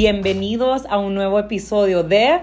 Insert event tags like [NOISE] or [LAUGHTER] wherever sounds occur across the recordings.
Bienvenidos a un nuevo episodio de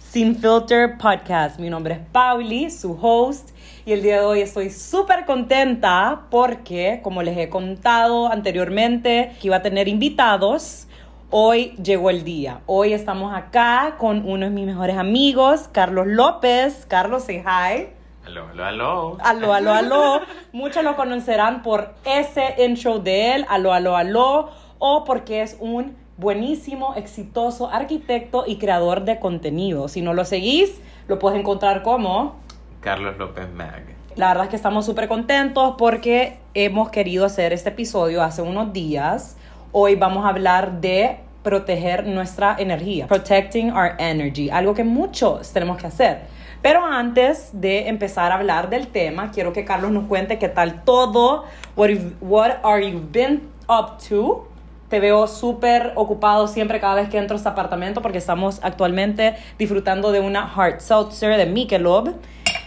Sin Filter Podcast. Mi nombre es Pauli, su host, y el día de hoy estoy súper contenta porque, como les he contado anteriormente, que iba a tener invitados. Hoy llegó el día. Hoy estamos acá con uno de mis mejores amigos, Carlos López. Carlos, say hi. Aló, aló, aló. Aló, aló, aló. Muchos lo conocerán por ese intro de él, aló, aló, aló, o porque es un buenísimo, exitoso arquitecto y creador de contenido. Si no lo seguís, lo puedes encontrar como Carlos López Mag. La verdad es que estamos súper contentos porque hemos querido hacer este episodio hace unos días. Hoy vamos a hablar de proteger nuestra energía, protecting our energy, algo que muchos tenemos que hacer. Pero antes de empezar a hablar del tema, quiero que Carlos nos cuente qué tal todo, what, what are you been up to. Te veo súper ocupado siempre cada vez que entro a este apartamento porque estamos actualmente disfrutando de una hard seltzer de Michelob.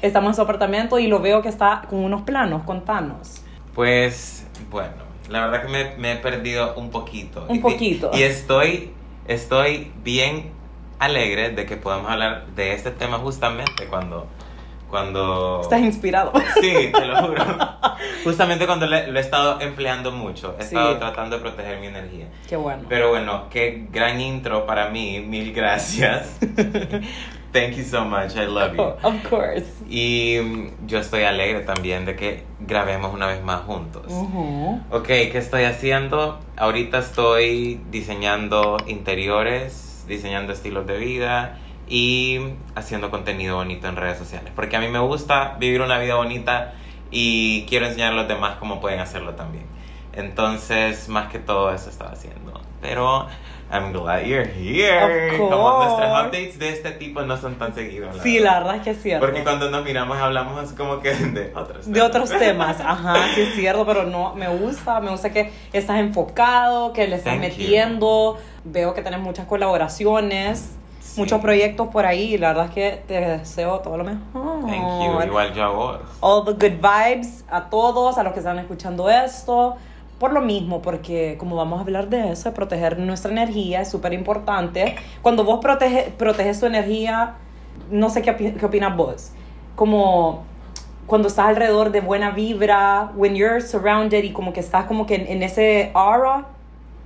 Estamos en su apartamento y lo veo que está con unos planos. Contanos. Pues, bueno, la verdad que me, me he perdido un poquito. Un Y- poquito. Y, estoy, estoy bien alegre de que podamos hablar de este tema justamente cuando... Cuando... Estás inspirado. [LAUGHS] Sí, te lo juro. [LAUGHS] Justamente cuando le- lo he estado empleando mucho. He Sí. estado tratando de proteger mi energía. Qué bueno. Pero bueno, qué gran intro para mí. Mil gracias. [LAUGHS] Thank you so much. I love you. Of course. Y mm, yo estoy alegre también de que grabemos una vez más juntos. Ujú. Ok, ¿qué estoy haciendo? Ahorita estoy diseñando interiores, diseñando estilos de vida y haciendo contenido bonito en redes sociales. Porque a mí me gusta vivir una vida bonita y quiero enseñar a los demás cómo pueden hacerlo también. Entonces, más que todo eso estaba haciendo. Pero, I'm glad you're here. Como nuestros updates de este tipo no son tan seguidos. Sí, la verdad es que es cierto. Porque cuando nos miramos hablamos así como que de otros De otros temas, ajá, sí es cierto, pero no, me gusta, me gusta que estás enfocado, que le estás Thank you. metiendo, veo que tenés muchas colaboraciones, Sí. muchos proyectos por ahí, la verdad es que te deseo todo lo mejor. Thank you. Igual yo a vos. All the good vibes a todos, a los que están escuchando esto. Por lo mismo, porque como vamos a hablar de eso, de proteger nuestra energía, es súper importante. Cuando vos protege, proteges tu energía, no sé qué, opi- qué opinas vos, como cuando estás alrededor de buena vibra, when you're surrounded y como que estás como que en, en ese aura,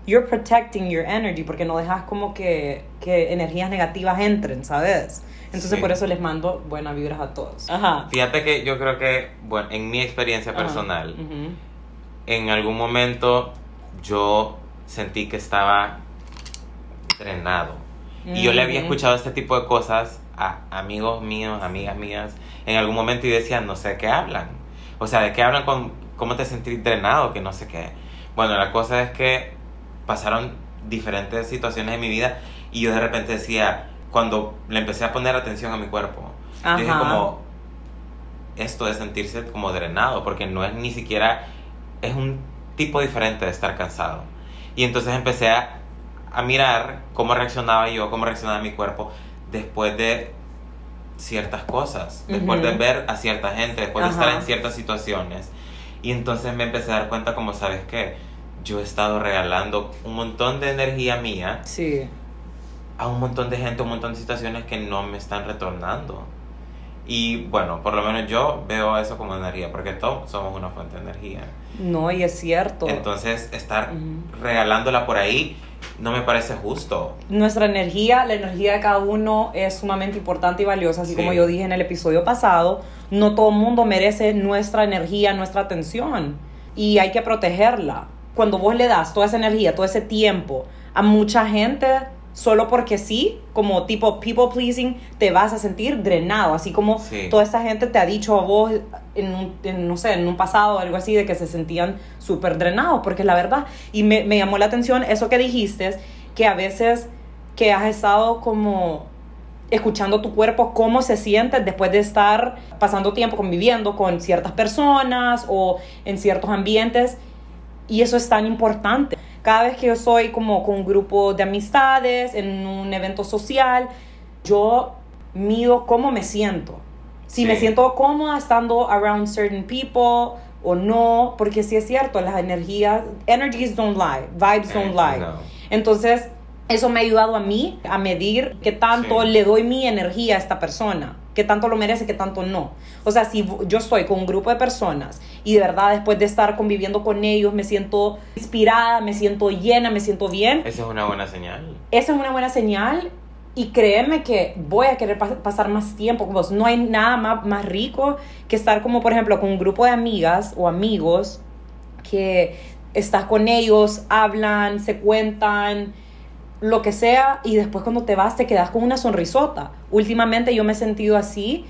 you're protecting your energy, porque no dejas como que, que energías negativas entren, ¿sabes? Entonces Sí. por eso les mando buenas vibras a todos. Ajá. Fíjate que yo creo que, bueno, en mi experiencia personal, Ujú. en algún momento yo sentí que estaba drenado. Y yo le había Ujú. escuchado este tipo de cosas a amigos míos, amigas mías, en algún momento y decían, no sé de qué hablan. O sea, de qué hablan con cómo te sentís drenado, que no sé qué. Bueno, la cosa es que pasaron diferentes situaciones en mi vida y yo de repente decía, cuando le empecé a poner atención a mi cuerpo, yo dije Ajá. como, esto de sentirse como drenado, porque no es ni siquiera, es un tipo diferente de estar cansado. Y entonces empecé a, a mirar cómo reaccionaba yo, cómo reaccionaba mi cuerpo después de ciertas cosas, después de ver a cierta gente, después de Ajá. estar en ciertas situaciones. Y entonces me empecé a dar cuenta como, ¿sabes qué? Yo he estado regalando un montón de energía mía Sí. a un montón de gente, un montón de situaciones que no me están retornando. Y bueno, por lo menos yo veo eso como energía, porque todos somos una fuente de energía. No, y es cierto. Entonces, estar regalándola por ahí no me parece justo. Nuestra energía, la energía de cada uno es sumamente importante y valiosa, así Sí. como yo dije en el episodio pasado, no todo el mundo merece nuestra energía, nuestra atención y hay que protegerla. Cuando vos le das toda esa energía, todo ese tiempo a mucha gente, solo porque sí, como tipo people pleasing, te vas a sentir drenado, así como Sí. toda esa gente te ha dicho a vos en, un, en, no sé, en un pasado o algo así, de que se sentían súper drenados, porque es la verdad. Y me, me llamó la atención eso que dijiste, que a veces que has estado como escuchando tu cuerpo, cómo se siente después de estar pasando tiempo conviviendo con ciertas personas o en ciertos ambientes. Y eso es tan importante. Cada vez que yo soy como con un grupo de amistades, en un evento social, yo mido cómo me siento. Si Sí. me siento cómoda estando around certain people o no, porque sí es cierto, las energías, energies don't lie, vibes don't Eh, lie. no. Entonces, eso me ha ayudado a mí a medir qué tanto Sí. le doy mi energía a esta persona, qué tanto lo merece, qué tanto no. O sea, si yo estoy con un grupo de personas y de verdad después de estar conviviendo con ellos me siento inspirada, me siento llena, me siento bien, Esa es una buena señal. esa es una buena señal y créeme que voy a querer pas- pasar más tiempo con vos. No hay nada más, más rico que estar como, por ejemplo, con un grupo de amigas o amigos que estás con ellos, hablan, se cuentan, lo que sea, y después cuando te vas te quedas con una sonrisota. Últimamente yo me he sentido así.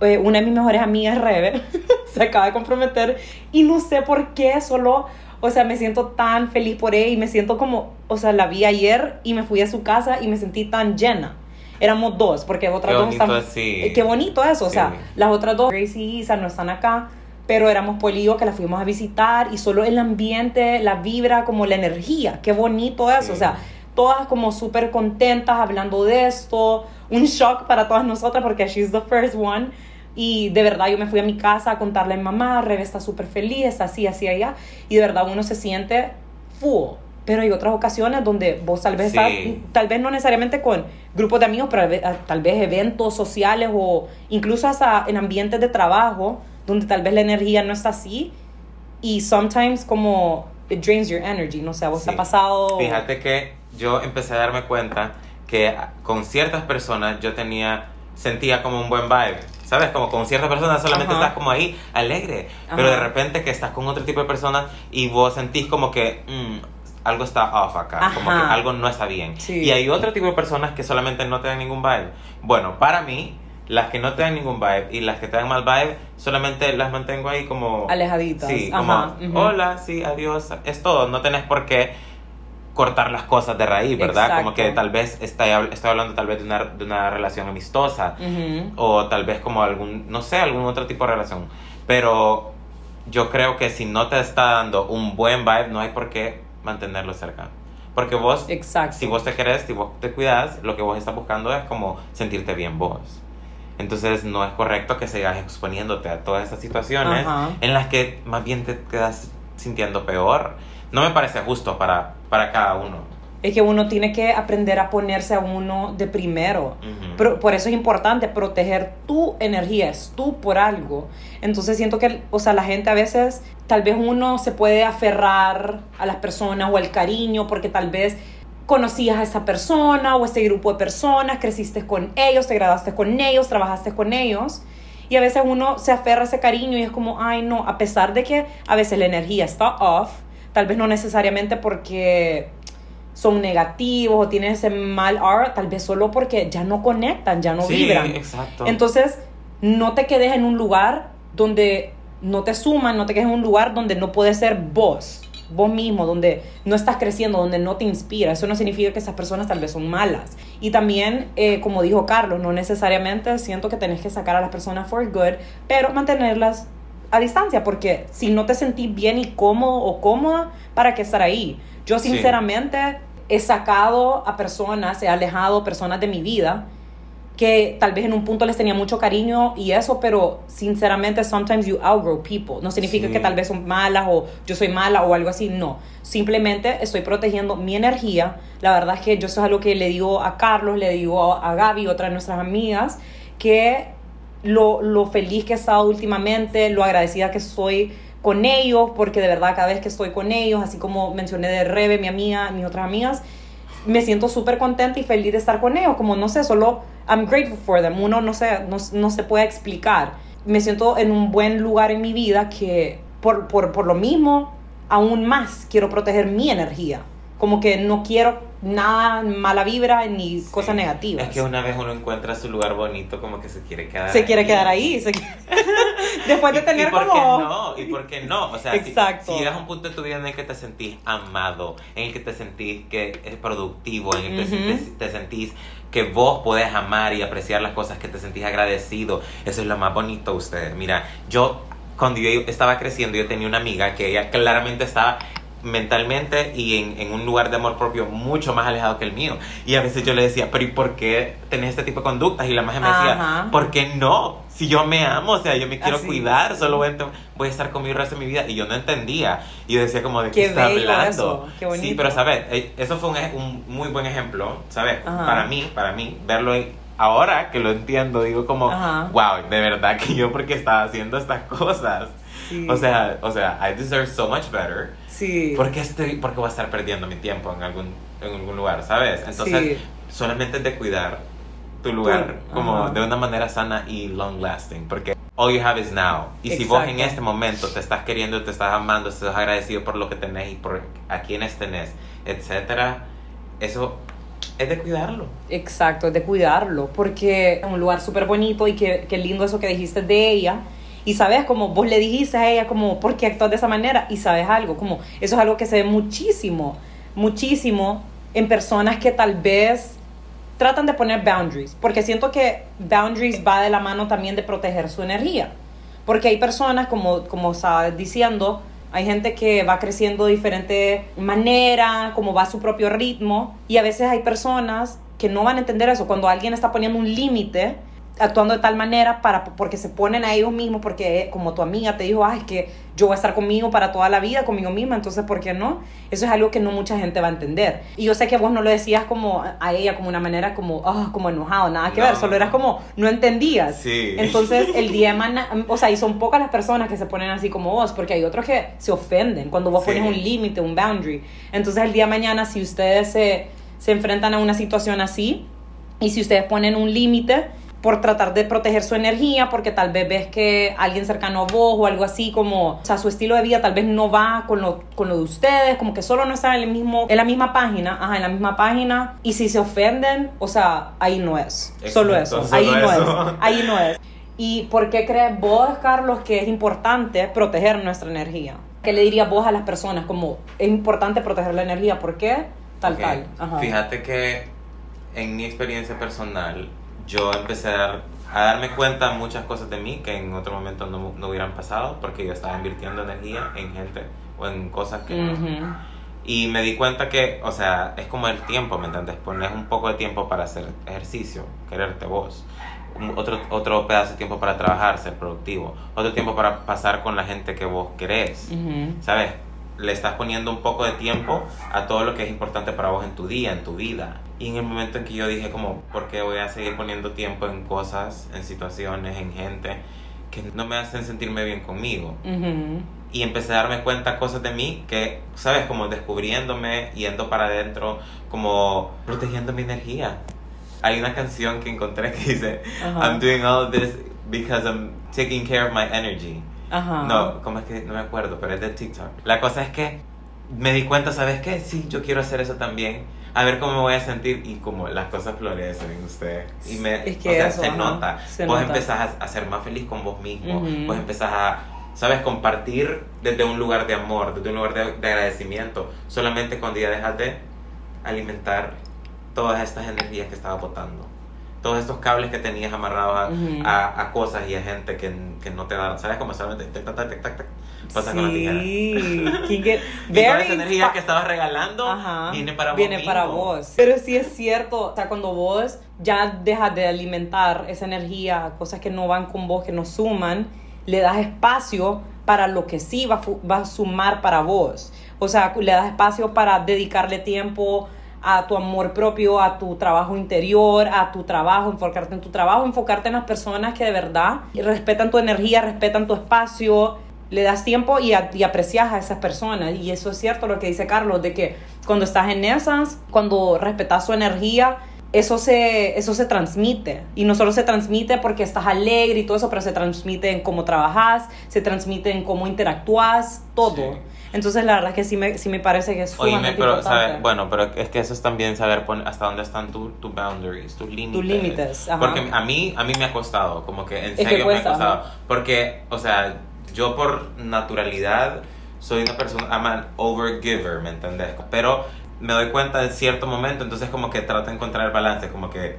Eh, una de mis mejores amigas, Rebe, [LAUGHS] se acaba de comprometer y no sé por qué, solo, o sea, me siento tan feliz por ella y me siento como, o sea, la vi ayer y me fui a su casa y me sentí tan llena. Éramos dos, porque otras Qué dos están... Eh, Qué bonito eso, o sea, las otras dos, Gracie y Isa, no están acá, pero éramos Polillo que la fuimos a visitar y solo el ambiente, la vibra, como la energía, qué bonito eso, Sí. o sea, todas como súper contentas hablando de esto, un shock para todas nosotras porque she's the first one. Y de verdad yo me fui a mi casa a contarle a mi mamá, Rebe está súper feliz, está así, así, allá. Y de verdad uno se siente full. Pero hay otras ocasiones donde vos tal vez Sí. estás, tal vez no necesariamente con grupos de amigos, pero tal vez- eventos sociales o incluso hasta en ambientes de trabajo, donde tal vez la energía no está así. Y sometimes como it drains your energy, no sé, a vos te Sí. ha pasado... Fíjate que yo empecé a darme cuenta que con ciertas personas yo tenía, sentía como un buen vibe. ¿Sabes? Como con ciertas personas solamente Ajá. estás como ahí, alegre. Pero de repente que estás con otro tipo de personas y vos sentís como que mm, algo está off acá. Como que algo no está bien. Sí. Y hay otro tipo de personas que solamente no te dan ningún vibe. Bueno, para mí, las que no te dan ningún vibe y las que te dan mal vibe, solamente las mantengo ahí como... Alejaditas. Sí, como, hola, sí, adiós. Es todo. No tenés por qué cortar las cosas de raíz, ¿verdad? Como Exacto. que tal vez estoy, estoy hablando tal vez de una, de una relación amistosa Ujú. o tal vez como algún, no sé, algún otro tipo de relación. Pero yo creo que si no te está dando un buen vibe, no hay por qué mantenerlo cerca. Porque vos, Exacto. si vos te querés, si vos te cuidas, lo que vos estás buscando es como sentirte bien vos. Entonces no es correcto que sigas exponiéndote a todas estas situaciones Ajá. en las que más bien te quedas sintiendo peor. No me parece justo para, para cada uno. Es que uno tiene que aprender a ponerse a uno de primero. Pero por eso es importante proteger tu energía, es tú por algo. Entonces siento que, o sea, la gente a veces, tal vez uno se puede aferrar a las personas o al cariño porque tal vez conocías a esa persona o ese grupo de personas, creciste con ellos, te graduaste con ellos, trabajaste con ellos. Y a veces uno se aferra a ese cariño y es como, ay no, a pesar de que a veces la energía está off, tal vez no necesariamente porque son negativos o tienen ese mal aura, tal vez solo porque ya no conectan, ya no sí, vibran. exacto. Entonces, no te quedes en un lugar donde no te suman, no te quedes en un lugar donde no puedes ser vos, vos mismo, donde no estás creciendo, donde no te inspira. Eso no significa que esas personas tal vez son malas. Y también, eh, como dijo Carlos, no necesariamente siento que tenés que sacar a las personas for good, pero mantenerlas a distancia, porque si no te sentís bien y cómodo o cómoda, ¿para qué estar ahí? Yo Sí. sinceramente he sacado a personas, he alejado personas de mi vida que tal vez en un punto les tenía mucho cariño y eso, pero sinceramente sometimes you outgrow people. No significa Sí. que tal vez son malas o yo soy mala o algo así, no. Simplemente estoy protegiendo mi energía. La verdad es que yo eso es algo que le digo a Carlos, le digo a Gaby, otra de nuestras amigas, que lo, lo feliz que he estado últimamente, lo agradecida que soy con ellos, porque de verdad cada vez que estoy con ellos, así como mencioné de Rebe, mi amiga, mis otras amigas, me siento súper contenta y feliz de estar con ellos, como no sé, solo I'm grateful for them, uno no sé, no, no se puede explicar. Me siento en un buen lugar en mi vida que por, por, por lo mismo, aún más quiero proteger mi energía. Como que no quiero nada mala vibra ni cosas negativas. Es que una vez uno encuentra su lugar bonito, como que se quiere quedar se quiere quedar ahí. se [LAUGHS] Después de ¿Y- tener ¿Y por como... qué no? ¿Y por qué no? O sea, si- Exacto. Si, llegas a un punto de tu vida en el que te sentís amado, en el que te sentís que es productivo, en el que te, Ujú. sentís, te sentís que vos podés amar y apreciar las cosas, que te sentís agradecido, eso es lo más bonito ustedes. Mira, yo cuando yo estaba creciendo, yo tenía una amiga que ella claramente estaba mentalmente y en, en, un lugar de amor propio mucho más alejado que el mío. Y a veces yo le decía, pero ¿y por qué tenés este tipo de conductas? Y la magia me decía, ¿por qué no? Si yo me amo, o sea, yo me quiero cuidar, solo voy a, voy a, estar conmigo el resto de mi vida. Y yo no entendía. Y yo decía como, ¿de qué, está hablando? Qué bonito. Sí, pero sabes, eh, eso fue un, un, muy buen ejemplo, ¿sabes? Para mí, para mí, verlo ahora que lo entiendo, digo como, wow, de verdad que yo porque estaba haciendo estas cosas. O sea, o sea, I deserve so much better. Sí. Porque estoy, porque voy a estar perdiendo mi tiempo en algún, en algún lugar, ¿sabes? Entonces, solamente de cuidar tu lugar como de una manera sana y long lasting, porque all you have is now. Y si vos en este momento te estás queriendo, te estás amando, estás agradecido por lo que tenés y por a quienes tenés, etcétera, eso es de cuidarlo. Exacto, es de cuidarlo, porque es un lugar súper bonito y qué, qué lindo eso que dijiste de ella y sabes, como vos le dijiste a ella, como, ¿por qué actúas de esa manera? Y sabes algo, como, eso es algo que se ve muchísimo, muchísimo en personas que tal vez tratan de poner boundaries, porque siento que boundaries va de la mano también de proteger su energía, porque hay personas, como, como estaba diciendo, hay gente que va creciendo de diferente manera, como va a su propio ritmo, y a veces hay personas que no van a entender eso. Cuando alguien está poniendo un límite, actuando de tal manera para porque se ponen a ellos mismos porque como tu amiga te dijo ay es que yo voy a estar conmigo para toda la vida conmigo misma entonces por qué no eso es algo que no mucha gente va a entender. Y yo sé que vos no lo decías como a ella como una manera como ah, como enojado nada que ver solo eras como no entendías. Sí. entonces [LAUGHS] el día de o sea y son pocas las personas que se ponen así como vos porque hay otros que se ofenden cuando vos pones un límite un boundary. Entonces el día de mañana si ustedes se se enfrentan a una situación así y si ustedes ponen un límite por tratar de proteger su energía, porque tal vez ves que alguien cercano a vos o algo así, como, o sea, su estilo de vida tal vez no va con lo, con lo de ustedes, como que solo no están en, el mismo, en la misma página, ajá, en la misma página, y si se ofenden, o sea, ahí no es, solo eso, ahí no es, ahí no es. ¿Y por qué crees vos, Carlos, que es importante proteger nuestra energía? ¿Qué le dirías vos a las personas? Como, es importante proteger la energía, ¿por qué? Tal, tal. Fíjate que en mi experiencia personal, yo empecé a, darme cuenta muchas cosas de mí que en otro momento no, no, hubieran pasado porque yo estaba invirtiendo energía en gente o en cosas que no. Y me di cuenta que, o sea, es como el tiempo, ¿me entiendes? Pones un poco de tiempo para hacer ejercicio, quererte vos. Otro, otro pedazo de tiempo para trabajar, ser productivo. Otro tiempo para pasar con la gente que vos querés. ¿Sabes? Le estás poniendo un poco de tiempo a todo lo que es importante para vos en tu día, en tu vida. Y en el momento en que yo dije como, ¿por qué voy a seguir poniendo tiempo en cosas, en situaciones, en gente que no me hacen sentirme bien conmigo? Y empecé a darme cuenta cosas de mí que, ¿sabes? Como descubriéndome, yendo para adentro, como protegiendo mi energía. Hay una canción que encontré que dice, I'm doing all this because I'm taking care of my energy. No, ¿cómo es que? No me acuerdo, pero es de TikTok. La cosa es que me di cuenta, ¿sabes qué? Sí, yo quiero hacer eso también a ver cómo me voy a sentir y como las cosas florecen en usted. Y me, es que se nota. vos empezás a, ser más feliz con vos mismo. Vos empezás a, ¿sabes? Compartir desde un lugar de amor, desde un lugar de, agradecimiento. Solamente cuando ya dejas de alimentar todas estas energías que estaba botando. Todos estos cables que tenías amarrados a, a, cosas y a gente que, que no te dan, ¿sabes? Como solamente pasa con la tijera. [LAUGHS] y toda esa energía que estabas regalando viene para vos. Viene para vos. Pero sí es cierto, o sea, cuando vos ya dejas de alimentar esa energía, cosas que no van con vos, que no suman, le das espacio para lo que sí va, va a sumar para vos. O sea, le das espacio para dedicarle tiempo a tu amor propio, a tu trabajo interior, a tu trabajo, enfocarte en tu trabajo, enfocarte en las personas que de verdad respetan tu energía, respetan tu espacio, le das tiempo y, aprecias a esas personas. Y eso es cierto lo que dice Carlos, de que cuando estás en esas, cuando respetas su energía, eso se, eso se transmite. Y no solo se transmite porque estás alegre y todo eso, pero se transmite en cómo trabajas, se transmite en cómo interactúas, todo. Entonces, la verdad es que sí me, sí me parece que es Oye, pero, bueno, pero es que eso es también saber hasta dónde están tus tu boundaries, tus límites. Tus límites, Porque a mí, a mí me ha costado, como que en serio me ha costado. Porque, o sea, yo por naturalidad soy una persona, I'm an overgiver, ¿me entendés? Pero me doy cuenta en cierto momento, entonces como que trato de encontrar el balance, como que,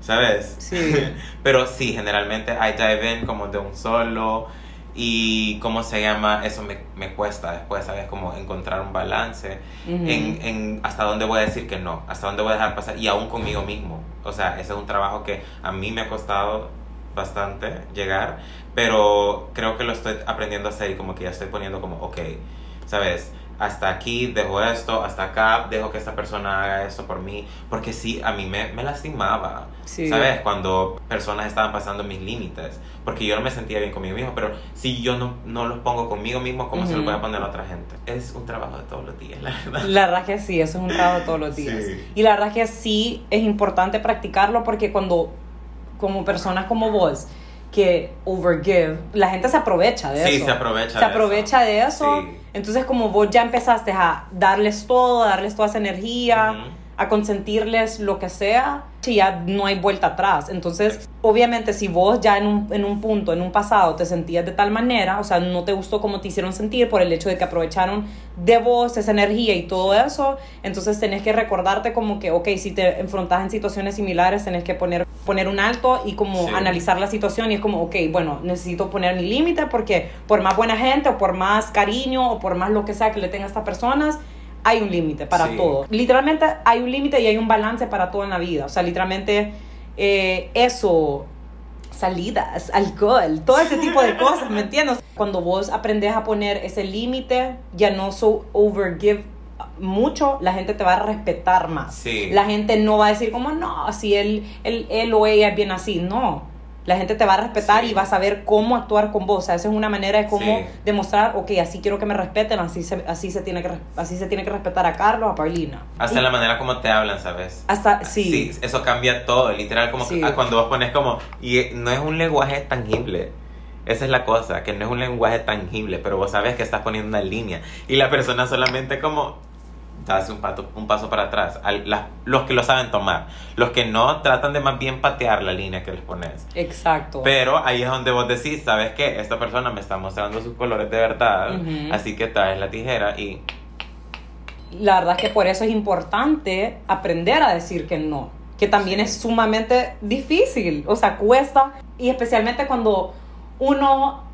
¿sabes? Sí. [LAUGHS] Pero sí, generalmente I dive in como de un solo y cómo se llama, eso me, me cuesta después, ¿sabes? Como encontrar un balance en, en hasta dónde voy a decir que no, hasta dónde voy a dejar pasar y aún conmigo mismo. O sea, ese es un trabajo que a mí me ha costado bastante llegar, pero creo que lo estoy aprendiendo a hacer y como que ya estoy poniendo como, ok, ¿sabes? Hasta aquí dejo esto, hasta acá dejo que esta persona haga esto por mí, porque sí, a mí me, me lastimaba, ¿sabes? Cuando personas estaban pasando mis límites, porque yo no me sentía bien conmigo mismo, pero si yo no, no los pongo conmigo mismo, ¿cómo se los voy a poner a otra gente? Es un trabajo de todos los días, la verdad. La verdad que sí, eso es un trabajo de todos los días. Y la verdad que sí es importante practicarlo porque cuando, como personas como vos, que overgive, la gente se aprovecha de eso. Sí, se aprovecha. Se aprovecha de eso. Entonces, como vos ya empezaste a darles todo, a darles toda esa energía, a consentirles lo que sea, ya no hay vuelta atrás. Entonces, obviamente, si vos ya en un, en un punto, en un pasado, te sentías de tal manera, o sea, no te gustó como te hicieron sentir por el hecho de que aprovecharon de vos esa energía y todo eso, entonces tenés que recordarte como que, ok, si te enfrentas en situaciones similares, tenés que poner, poner un alto y como analizar la situación y es como, ok, bueno, necesito poner mi límite porque por más buena gente o por más cariño o por más lo que sea que le tenga a estas personas, hay un límite para todo. Literalmente hay un límite y hay un balance para todo en la vida. O sea, literalmente eh, eso, salidas, alcohol, todo ese [LAUGHS] tipo de cosas, ¿me entiendes? Cuando vos aprendes a poner ese límite, ya no so overgive mucho, la gente te va a respetar más. La gente no va a decir como, no, si él, él, él o ella es bien así. No, la gente te va a respetar y va a saber cómo actuar con vos. O sea, esa es una manera de cómo demostrar, ok, así quiero que me respeten, así se, así se, tiene, que, así se tiene que respetar a Carlos, a Paulina. Hasta la manera como te hablan, ¿sabes? Hasta, sí. Sí, eso cambia todo, literal, como que, cuando vos pones como, y no es un lenguaje tangible. Esa es la cosa, que no es un lenguaje tangible, pero vos sabes que estás poniendo una línea y la persona solamente como hace un, pato, un paso para atrás. los que lo saben tomar. Los que no tratan de más bien patear la línea que les pones. Exacto. Pero ahí es donde vos decís, ¿sabes qué? Esta persona me está mostrando sus colores de verdad. Así que traes la tijera y... La verdad es que por eso es importante aprender a decir que no. Que también es sumamente difícil. O sea, cuesta. Y especialmente cuando uno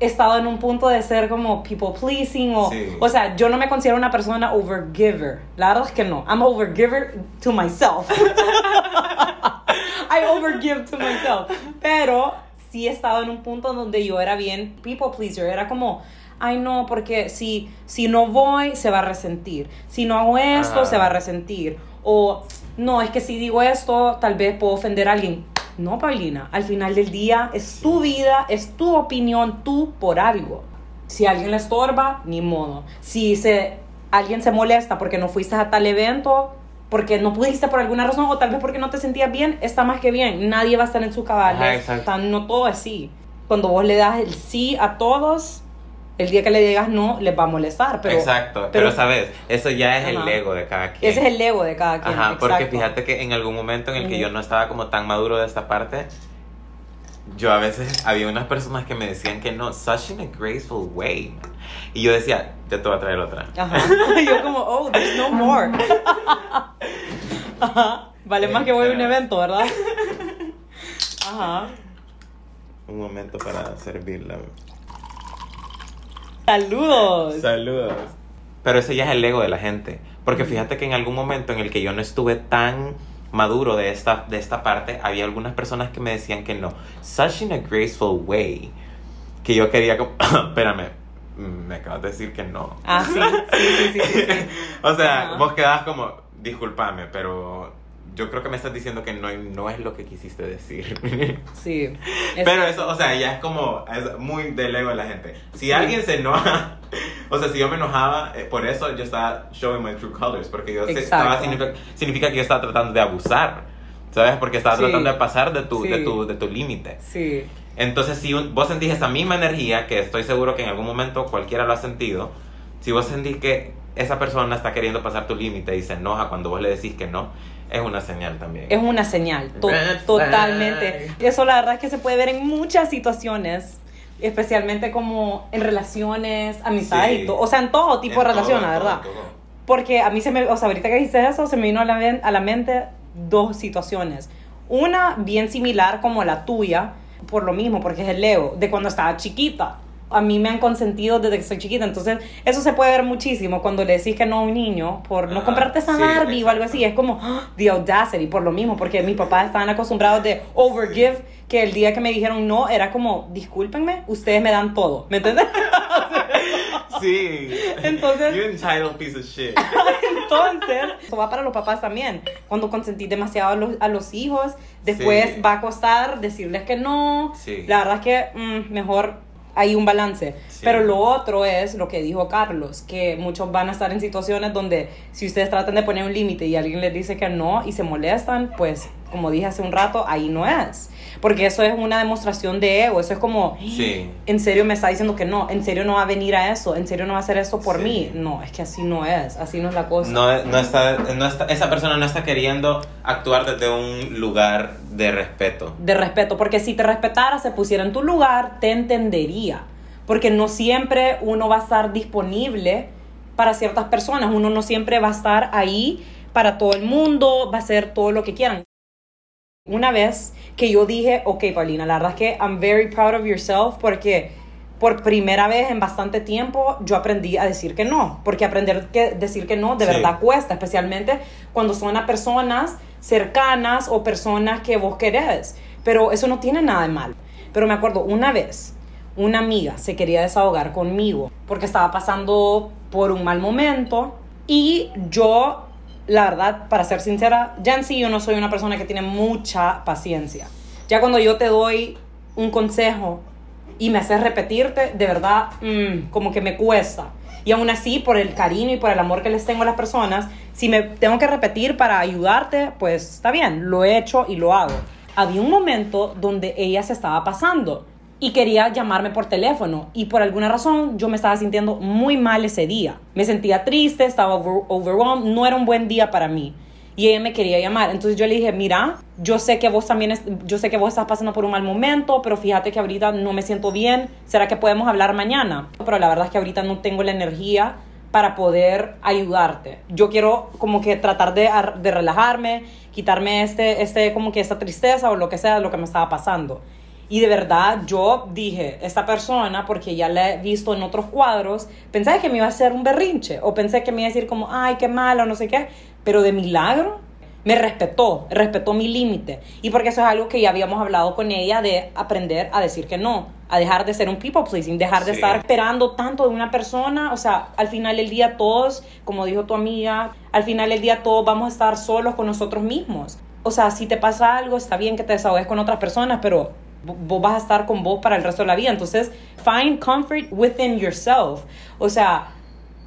he estado en un punto de ser como people pleasing o, o sea, yo no me considero una persona overgiver. La verdad es que no. I'm overgiver to myself. [LAUGHS] I overgive to myself. Pero sí he estado en un punto donde yo era bien people pleaser. Era como, ay no, porque si, si no voy, se va a resentir. Si no hago esto, se va a resentir. O no, es que si digo esto, tal vez puedo ofender a alguien no, Paulina, al final del día es tu vida, es tu opinión, tú por algo. Si alguien le estorba, ni modo. Si se, alguien se molesta porque no fuiste a tal evento, porque no pudiste por alguna razón o tal vez porque no te sentías bien, está más que bien. Nadie va a estar en su cabales. no todo es sí. Cuando vos le das el sí a todos, el día que le digas no, les va a molestar. Pero, exacto, pero, sabes, eso ya es el ego de cada quien. Ese es el ego de cada quien. Ajá, porque fíjate que en algún momento en el que yo no estaba como tan maduro de esta parte, yo a veces [LAUGHS] había unas personas que me decían que no, such in a graceful way. Y yo decía, ya te voy a traer otra. Ajá. [LAUGHS] yo como, oh, there's no more. Ajá. Vale más que voy a un evento, ¿verdad? [LAUGHS] Ajá. Un momento para servirla. Saludos. Saludos. Pero ese ya es el ego de la gente. Porque fíjate que en algún momento en el que yo no estuve tan maduro de esta, de esta parte, había algunas personas que me decían que no. Such in a graceful way. Que yo quería como... [COUGHS] Espérame, me acabas de decir que no. Ah, sí, sí, sí, sí. [LAUGHS] o sea, vos quedabas como, discúlpame, pero yo creo que me estás diciendo que no, no es lo que quisiste decir. [LAUGHS] Sí. Pero eso, o sea, ya es como es muy del ego de la gente. Si alguien se enoja, [LAUGHS] o sea, si yo me enojaba, eh, por eso yo estaba showing my true colors, porque yo estaba, significa, que yo estaba tratando de abusar, ¿sabes? Porque estaba tratando de pasar de tu, de tu, de tu límite. Sí. Entonces, si vos sentís esa misma energía, que estoy seguro que en algún momento cualquiera lo ha sentido, si vos sentís que esa persona está queriendo pasar tu límite y se enoja cuando vos le decís que no, es una señal también. Es una señal, totalmente. Eso la verdad es que se puede ver en muchas situaciones, especialmente como en relaciones, amistades, o sea, en todo tipo de relaciones, la verdad. Porque a mí se me, o sea, ahorita que dices eso, se me vino a la, a la mente dos situaciones. Una bien similar como la tuya, por lo mismo, porque es el Leo, de cuando estaba chiquita a mí me han consentido desde que soy chiquita. Entonces, eso se puede ver muchísimo cuando le decís que no a un niño por no Ajá, comprarte esa sí, Barbie o algo así. Es como ¡ah! the audacity, por lo mismo, porque mis papás estaban acostumbrados de overgive, que el día que me dijeron no, era como, discúlpenme, ustedes me dan todo. ¿Me entiendes? [LAUGHS] Sí. Entonces- You entitled piece of shit. [LAUGHS] Entonces, eso va para los papás también. Cuando consentís demasiado a los, a los hijos, después Sí. va a costar decirles que no. Sí. La verdad es que mm, mejor hay un balance. Sí. Pero lo otro es lo que dijo Carlos, que muchos van a estar en situaciones donde si ustedes tratan de poner un límite y alguien les dice que no y se molestan, pues como dije hace un rato, ahí no es. Porque eso es una demostración de ego, eso es como, Sí. en serio me está diciendo que no, en serio no va a venir a eso, en serio no va a hacer eso por Sí. mí. No, es que así no es, así no es la cosa. No, no está, no está, esa persona no está queriendo actuar desde un lugar de respeto. de respeto, porque si te respetara, se pusiera en tu lugar, te entendería. Porque no siempre uno va a estar disponible para ciertas personas, uno no siempre va a estar ahí para todo el mundo, va a hacer todo lo que quieran. Una vez que yo dije, ok, Paulina, la verdad es que I'm very proud of yourself porque por primera vez en bastante tiempo yo aprendí a decir que no, porque aprender que decir que no de Sí. verdad cuesta, especialmente cuando son a personas cercanas o personas que vos querés. Pero eso no tiene nada de mal. Pero me acuerdo una vez, una amiga se quería desahogar conmigo porque estaba pasando por un mal momento y yo, la verdad, para ser sincera, ya en sí yo no soy una persona que tiene mucha paciencia. Ya cuando yo te doy un consejo y me haces repetirte, de verdad, mm, como que me cuesta. Y aún así, por el cariño y por el amor que les tengo a las personas, si me tengo que repetir para ayudarte, pues está bien, lo he hecho y lo hago. Había un momento donde ella se estaba pasando y quería llamarme por teléfono y por alguna razón yo me estaba sintiendo muy mal ese día. Me sentía triste, estaba over- overwhelmed, no era un buen día para mí. Y ella me quería llamar. Entonces yo le dije, mira, yo sé que vos también, yo sé que vos estás pasando por un mal momento, pero fíjate que ahorita no me siento bien. ¿Será que podemos hablar mañana? Pero la verdad es que ahorita no tengo la energía para poder ayudarte. Yo quiero como que tratar de, ar- de relajarme, quitarme este, este, como que esta tristeza o lo que sea, lo que me estaba pasando. Y de verdad yo dije, esta persona, porque ya la he visto en otros cuadros, pensé que me iba a hacer un berrinche o pensé que me iba a decir como, ay, qué malo, no sé qué, pero de milagro me respetó, respetó mi límite. Y porque eso es algo que ya habíamos hablado con ella de aprender a decir que no, a dejar de ser un people pleasing, dejar de Sí. estar esperando tanto de una persona. O sea, al final del día todos, como dijo tu amiga, al final del día todos vamos a estar solos con nosotros mismos. O sea, si te pasa algo, está bien que te desahogues con otras personas, pero vos vas a estar con vos para el resto de la vida. Entonces, find comfort within yourself. O sea,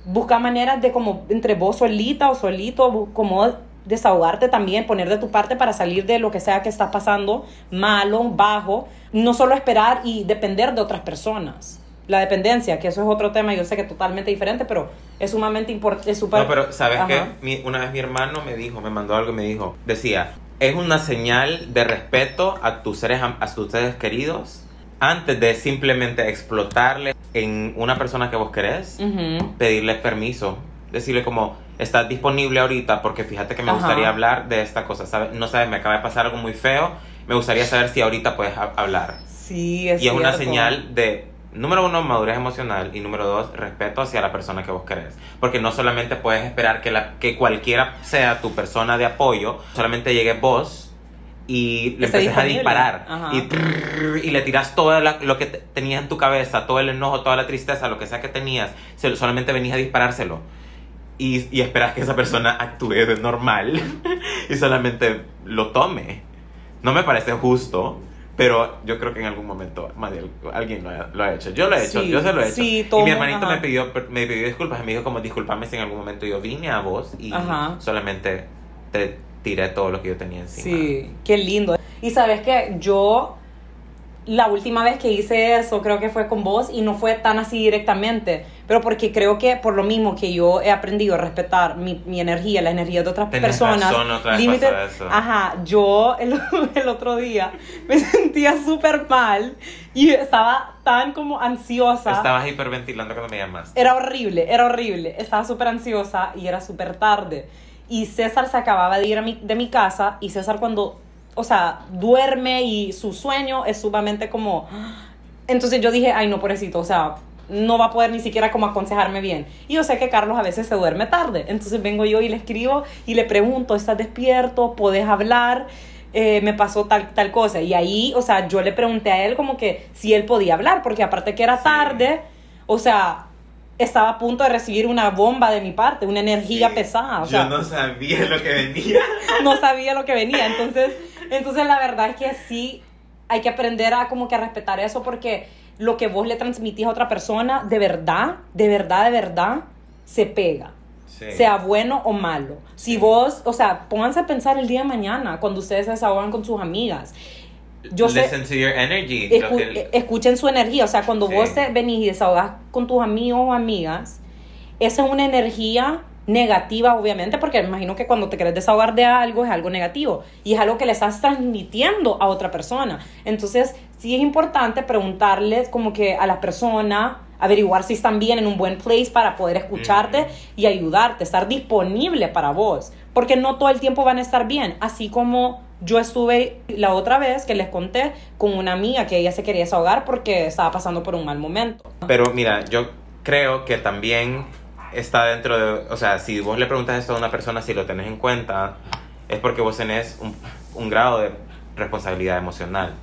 busca maneras de como entre vos solita o solito, como desahogarte también, poner de tu parte para salir de lo que sea que estás pasando, malo, bajo, no solo esperar y depender de otras personas. La dependencia, que eso es otro tema, yo sé que es totalmente diferente, pero es sumamente importante, es súper... No, pero ¿sabes Ajá. Mi- una vez mi hermano me dijo, me mandó algo y me dijo, decía, es una señal de respeto a tus seres, a tus seres queridos antes de simplemente explotarle en una persona que vos querés, Ujú. pedirle permiso, decirle como, estás disponible ahorita porque fíjate que me Ajá. gustaría hablar de esta cosa, ¿sabes? No sabes, me acaba de pasar algo muy feo, me gustaría saber si ahorita puedes ha- hablar. Sí, es y es una señal de, número uno, madurez emocional y número dos, respeto hacia la persona que vos querés. Porque no solamente puedes esperar que, la, que cualquiera sea tu persona de apoyo, solamente llegue vos y le empeces a disparar y, trrr, y le tiras todo la- lo que te- tenías en tu cabeza, todo el enojo, toda la tristeza, lo que sea que tenías, solamente venís a disparárselo. Y, y esperas que esa persona actúe de normal [LAUGHS] y solamente lo tome. No me parece justo, pero yo creo que en algún momento alguien lo ha, lo ha hecho. Yo lo he hecho, Sí, yo se lo he hecho. sí, y todo, mi hermanito ajá. me pidió, me pidió disculpas, me dijo como disculpame si en algún momento yo vine a vos y Ajá. solamente te tiré todo lo que yo tenía encima. Sí, qué lindo. Y sabes que yo la última vez que hice eso creo que fue con vos y no fue tan así directamente, pero porque creo que por lo mismo que yo he aprendido a respetar mi, mi energía, la energía de otras Tenés personas. razón, otra vez límite- eso. Ajá, yo el, [LAUGHS] el otro día me sentía súper mal y estaba tan como ansiosa. Estabas hiperventilando cuando me llamaste. Era horrible, era horrible. Estaba súper ansiosa y era súper tarde. Y César se acababa de ir a mi- de mi casa y César cuando, o sea, duerme y su sueño es sumamente como Entonces yo dije, ay, no, pobrecito, o sea, no va a poder ni siquiera como aconsejarme bien. Y yo sé que Carlos a veces se duerme tarde. Entonces vengo yo y le escribo y le pregunto, ¿estás despierto? ¿Puedes hablar? Eh, me pasó tal, tal cosa. Y ahí, o sea, yo le pregunté a él como que si él podía hablar, porque aparte que era Sí. tarde, o sea, estaba a punto de recibir una bomba de mi parte, una energía Sí. pesada. O Yo no sabía lo que venía. [LAUGHS] no sabía lo que venía. Entonces, entonces la verdad es que sí hay que aprender a como que a respetar eso porque lo que vos le transmitís a otra persona, de verdad, de verdad, de verdad, se pega. Sí. Sea bueno o malo. Si vos, o sea, pónganse a pensar el día de mañana cuando ustedes se desahogan con sus amigas. Yo sé, Listen to your energy. escu- que- eh, escuchen su energía. O sea, cuando Sí. vos te venís y desahogas con tus amigos o amigas, esa es una energía negativa, obviamente, porque me imagino que cuando te querés desahogar de algo es algo negativo y es algo que le estás transmitiendo a otra persona. Entonces, sí es importante preguntarles como que a la persona, averiguar si están bien en un buen place para poder escucharte Ujú. y ayudarte, estar disponible para vos, porque no todo el tiempo van a estar bien, así como yo estuve la otra vez que les conté con una amiga que ella se quería desahogar porque estaba pasando por un mal momento. Pero mira, yo creo que también está dentro de, o sea, si vos le preguntas esto a una persona, si lo tenés en cuenta, es porque vos tenés un, un grado de responsabilidad emocional.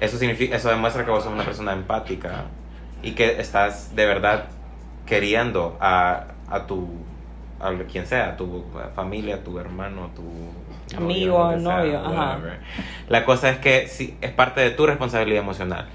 Eso significa, eso demuestra que vos sos una persona empática y que estás de verdad queriendo a, a tu, a quien sea, a tu familia, a tu hermano, a tu Amigo, lo que sea, novio, ajá. La cosa es que sí, es parte de tu responsabilidad emocional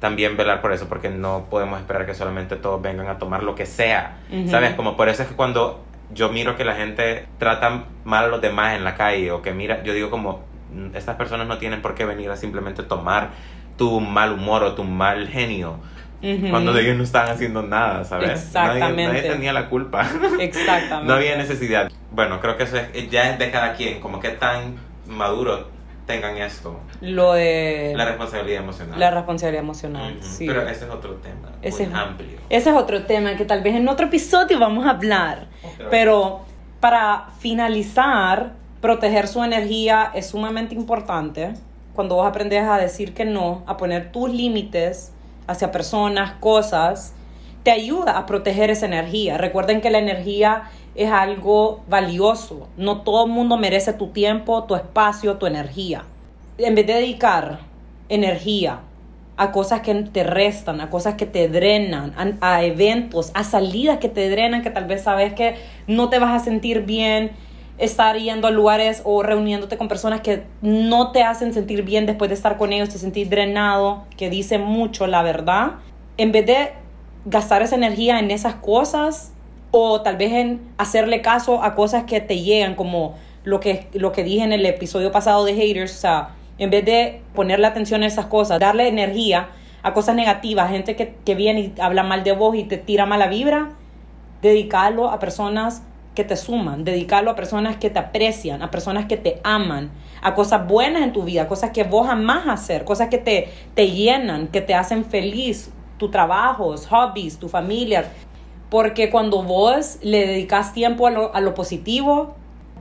también velar por eso, porque no podemos esperar que solamente todos vengan a tomar lo que sea. ¿Sabes? Como por eso es que cuando yo miro que la gente trata mal a los demás en la calle, o que mira, yo digo como, "Mm, estas personas no tienen por qué venir a simplemente tomar tu mal humor o tu mal genio, Cuando ellos no estaban haciendo nada, ¿sabes? Exactamente. Nadie, nadie tenía la culpa. [LAUGHS] Exactamente. no había necesidad. Bueno, creo que eso es, ya es de cada quien, como que tan maduro tengan esto, Lo de la responsabilidad emocional. la responsabilidad emocional. Sí. Pero ese es otro tema, Ese muy es- amplio. Ese es otro tema que tal vez en otro episodio vamos a hablar. Otra Pero para finalizar, proteger su energía es sumamente importante. Cuando vos aprendes a decir que no, a poner tus límites hacia personas, cosas, te ayuda a proteger esa energía. Recuerden que la energía es algo valioso. No todo el mundo merece tu tiempo, tu espacio, tu energía. En vez de dedicar energía a cosas que te restan, a cosas que te drenan, a, a eventos, a salidas que te drenan, que tal vez sabes que no te vas a sentir bien, estar yendo a lugares o reuniéndote con personas que no te hacen sentir bien después de estar con ellos, te sentís drenado, que dicen mucho la verdad, en vez de gastar esa energía en esas cosas o tal vez en hacerle caso a cosas que te llegan, como lo que, lo que dije en el episodio pasado de Haters, o sea, en vez de ponerle atención a esas cosas, darle energía a cosas negativas, gente que, que viene y habla mal de vos y te tira mala vibra, dedicarlo a personas que te suman, dedicarlo a personas que te aprecian, a personas que te aman, a cosas buenas en tu vida, cosas que vos amás hacer, cosas que te, te llenan, que te hacen feliz, tu trabajo, hobbies, tu familia. Porque cuando vos le dedicas tiempo a lo, a lo positivo,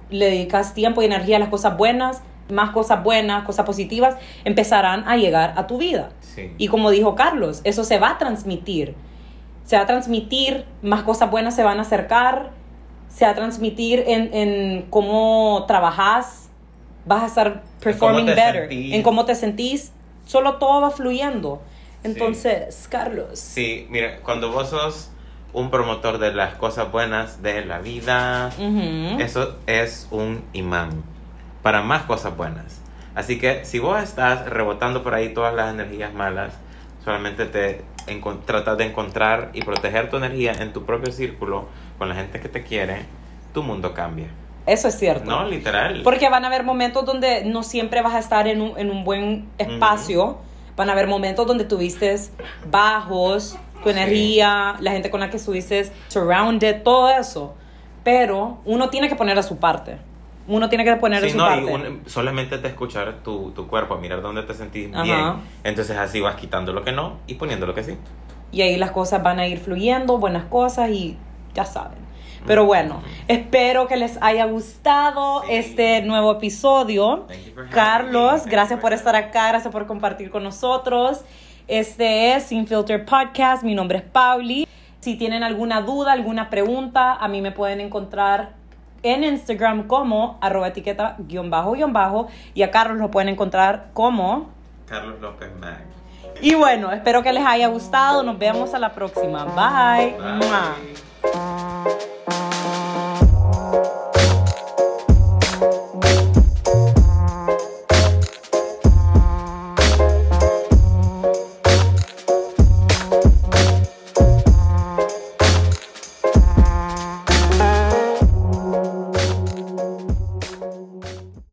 le dedicas tiempo y energía a las cosas buenas, más cosas buenas, cosas positivas, empezarán a llegar a tu vida. Sí. Y como dijo Carlos, eso se va a transmitir. Se va a transmitir, más cosas buenas se van a acercar, se va a transmitir en, en cómo trabajas, vas a estar performing te better, sentís. en cómo te sentís, solo todo va fluyendo. Entonces, Carlos. Sí, mira, cuando vos sos un promotor de las cosas buenas de la vida, eso es un imán para más cosas buenas. Así que si vos estás rebotando por ahí todas las energías malas, solamente te tratas de encontrar y proteger tu energía en tu propio círculo con la gente que te quiere, tu mundo cambia. Eso es cierto. No, literal. Porque van a haber momentos donde no siempre vas a estar en un, en un buen espacio. Van a haber momentos donde tuviste bajos, tu Sí. energía, la gente con la que estuviste surrounded, todo eso. Pero uno tiene que poner a su parte. Uno tiene que poner Sí, su no, y parte. un- solamente te escuchar tu, tu cuerpo, mirar dónde te sentís Ajá. bien. Entonces así vas quitando lo que no y poniendo lo que sí. Y ahí las cosas van a ir fluyendo, buenas cosas y ya saben. Pero bueno, espero que les haya gustado Sí. este nuevo episodio. Carlos, gracias por estar acá, gracias por compartir con nosotros. Este es Sin Filter Podcast. Mi nombre es Pauli. Si tienen alguna duda, alguna pregunta, a mí me pueden encontrar en Instagram como arroba etiqueta guion bajo guion bajo y a Carlos lo pueden encontrar como Carlos López Mag. y bueno, espero que les haya gustado. Nos vemos a la próxima. Bye.